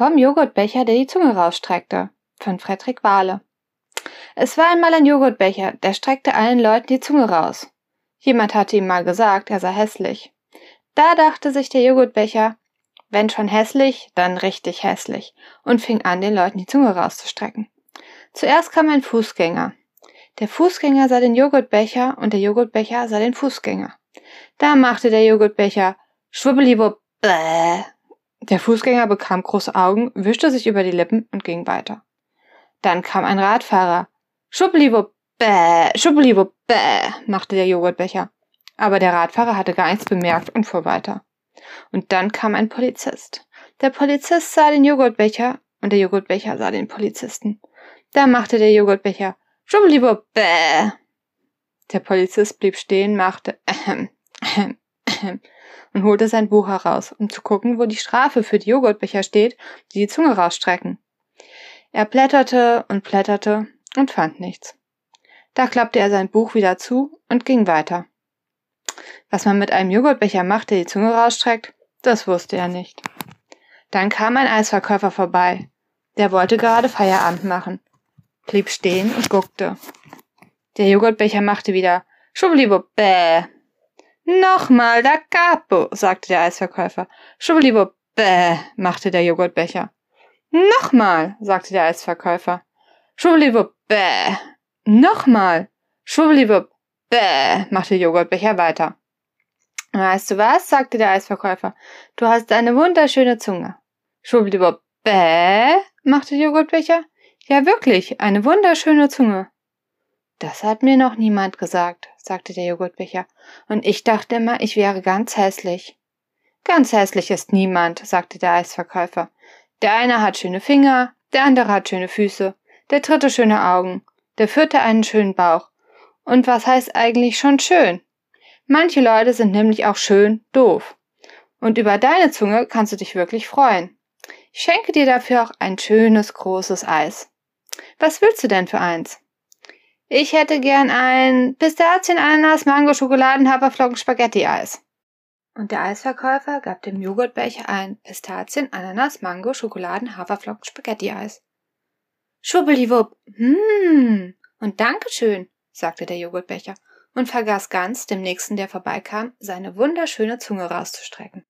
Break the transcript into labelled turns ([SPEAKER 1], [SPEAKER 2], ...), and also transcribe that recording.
[SPEAKER 1] Vom Joghurtbecher, der die Zunge rausstreckte. Von Fredrik Wahle. Es war einmal ein Joghurtbecher, der streckte allen Leuten die Zunge raus. Jemand hatte ihm mal gesagt, er sei hässlich. Da dachte sich der Joghurtbecher, wenn schon hässlich, dann richtig hässlich, und fing an, den Leuten die Zunge rauszustrecken. Zuerst kam ein Fußgänger. Der Fußgänger sah den Joghurtbecher und der Joghurtbecher sah den Fußgänger. Da machte der Joghurtbecher schwubbeliwupp. Der Fußgänger bekam große Augen, wischte sich über die Lippen und ging weiter. Dann kam ein Radfahrer. Schwubbeliwupp, bäh, bäh, machte der Joghurtbecher. Aber der Radfahrer hatte gar nichts bemerkt und fuhr weiter. Und dann kam ein Polizist. Der Polizist sah den Joghurtbecher und der Joghurtbecher sah den Polizisten. Da machte der Joghurtbecher Schwubbeliwupp, bäh. Der Polizist blieb stehen, machte ähm, ähm, und holte sein Buch heraus, um zu gucken, wo die Strafe für die Joghurtbecher steht, die die Zunge rausstrecken. Er blätterte und blätterte und fand nichts. Da klappte er sein Buch wieder zu und ging weiter. Was man mit einem Joghurtbecher macht, der die Zunge rausstreckt, das wusste er nicht. Dann kam ein Eisverkäufer vorbei. Der wollte gerade Feierabend machen, blieb stehen und guckte. Der Joghurtbecher machte wieder Schubbliwupp, bäh. Nochmal da capo, sagte der Eisverkäufer. Schubbliwupp, bäh, machte der Joghurtbecher. Nochmal, sagte der Eisverkäufer. Schubbliwupp, bäh. Nochmal. Schubbliwupp, bäh, machte Joghurtbecher weiter. Weißt du was? sagte der Eisverkäufer. Du hast eine wunderschöne Zunge. Schubbliwupp, bäh, machte Joghurtbecher. Ja, wirklich, eine wunderschöne Zunge. Das hat mir noch niemand gesagt, sagte der Joghurtbecher. Und ich dachte immer, ich wäre ganz hässlich. Ganz hässlich ist niemand, sagte der Eisverkäufer. Der eine hat schöne Finger, der andere hat schöne Füße, der dritte schöne Augen, der vierte einen schönen Bauch. Und was heißt eigentlich schon schön? Manche Leute sind nämlich auch schön doof. Und über deine Zunge kannst du dich wirklich freuen. Ich schenke dir dafür auch ein schönes großes Eis. Was willst du denn für eins? Ich hätte gern ein Pistazien, Ananas, Mango, Schokoladen, Haferflocken, Spaghetti Eis. Und der Eisverkäufer gab dem Joghurtbecher ein Pistazien, Ananas, Mango, Schokoladen, Haferflocken, Spaghetti-Eis. Schwubbeliwupp, hm, und Dankeschön, sagte der Joghurtbecher und vergaß ganz, dem Nächsten, der vorbeikam, seine wunderschöne Zunge rauszustrecken.